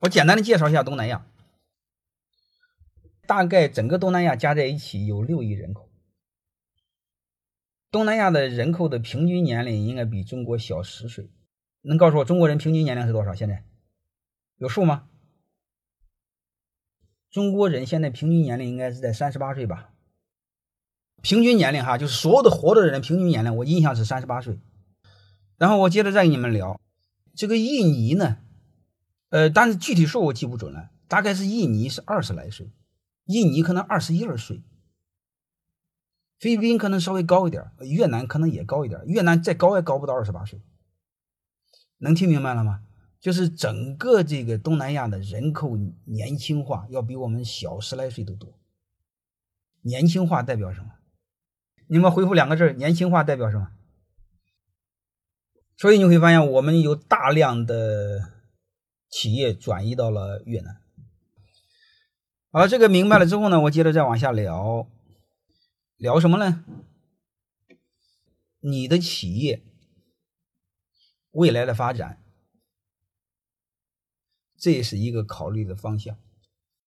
我简单的介绍一下东南亚，大概整个东南亚加在一起有六亿人口。东南亚的人口的平均年龄应该比中国小十岁，能告诉我中国人平均年龄是多少？现在有数吗？中国人现在平均年龄应该是在三十八岁吧？平均年龄哈，就是所有的活着的人平均年龄，我印象是三十八岁。然后我接着再跟你们聊这个印尼呢。呃，但是具体数我记不准了，大概是印尼是二十来岁，印尼可能二十一二岁，菲律宾可能稍微高一点，越南可能也高一点，越南再高也高不到二十八岁。能听明白了吗？就是整个这个东南亚的人口年轻化要比我们小十来岁都多。年轻化代表什么？你们回复两个字：年轻化代表什么？所以你会发现，我们有大量的。企业转移到了越南。好了，这个明白了之后呢，我接着再往下聊，聊什么呢？你的企业未来的发展，这也是一个考虑的方向。